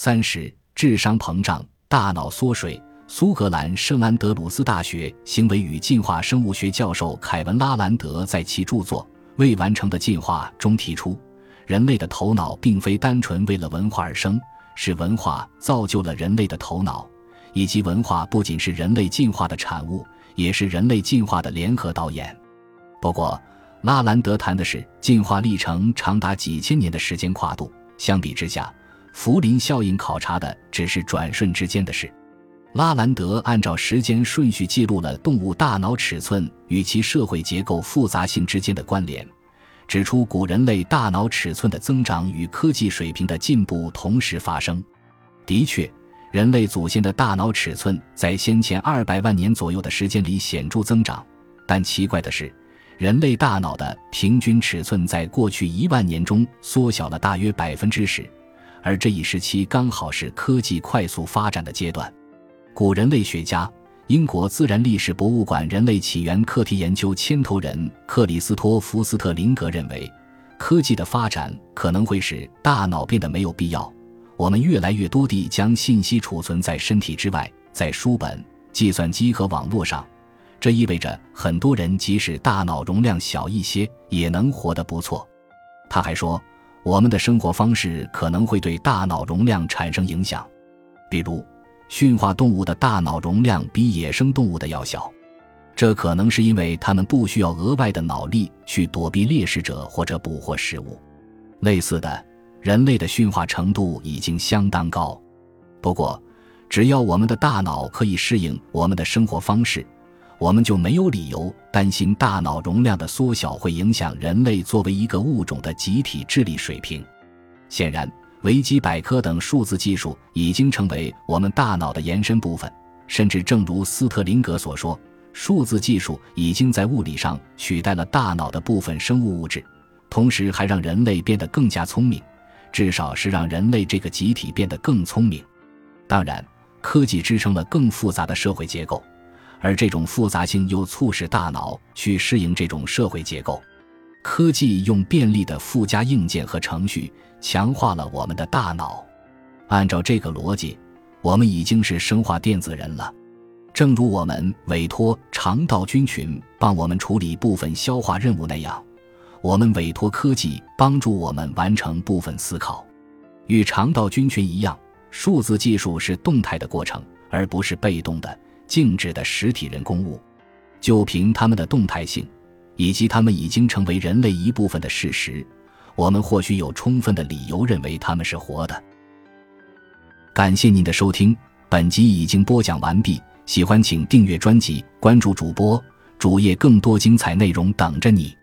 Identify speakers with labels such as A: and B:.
A: 三十，智商膨胀，大脑缩水。苏格兰圣安德鲁斯大学行为与进化生物学教授凯文·拉兰德在其著作《未完成的进化》中提出，人类的头脑并非单纯为了文化而生，是文化造就了人类的头脑，以及文化不仅是人类进化的产物，也是人类进化的联合导演。不过，拉兰德谈的是进化历程长达几千年的时间跨度，相比之下，福林效应考察的只是转瞬之间的事。拉兰德按照时间顺序记录了动物大脑尺寸与其社会结构复杂性之间的关联，指出古人类大脑尺寸的增长与科技水平的进步同时发生。的确，人类祖先的大脑尺寸在先前二百万年左右的时间里显著增长，但奇怪的是，人类大脑的平均尺寸在过去一万年中缩小了大约百分之十，而这一时期刚好是科技快速发展的阶段。古人类学家、英国自然历史博物馆人类起源课题研究牵头人克里斯托弗斯特林格认为，科技的发展可能会使大脑变得没有必要。我们越来越多地将信息储存在身体之外，在书本、计算机和网络上，这意味着很多人即使大脑容量小一些，也能活得不错。他还说，我们的生活方式可能会对大脑容量产生影响，比如。驯化动物的大脑容量比野生动物的要小，这可能是因为它们不需要额外的脑力去躲避猎食者或者捕获食物。类似的，人类的驯化程度已经相当高。不过，只要我们的大脑可以适应我们的生活方式，我们就没有理由担心大脑容量的缩小会影响人类作为一个物种的集体智力水平。显然。维基百科等数字技术已经成为我们大脑的延伸部分，甚至正如斯特林格所说，数字技术已经在物理上取代了大脑的部分生物物质，同时还让人类变得更加聪明，至少是让人类这个集体变得更聪明。当然，科技支撑了更复杂的社会结构，而这种复杂性又促使大脑去适应这种社会结构。科技用便利的附加硬件和程序强化了我们的大脑。按照这个逻辑，我们已经是生化电子人了。正如我们委托肠道菌群帮我们处理部分消化任务那样，我们委托科技帮助我们完成部分思考。与肠道菌群一样，数字技术是动态的过程，而不是被动的、静止的实体人工物。就凭它们的动态性。以及它们已经成为人类一部分的事实，我们或许有充分的理由认为他们是活的。感谢您的收听，本集已经播讲完毕。喜欢请订阅专辑，关注主播主页，更多精彩内容等着你。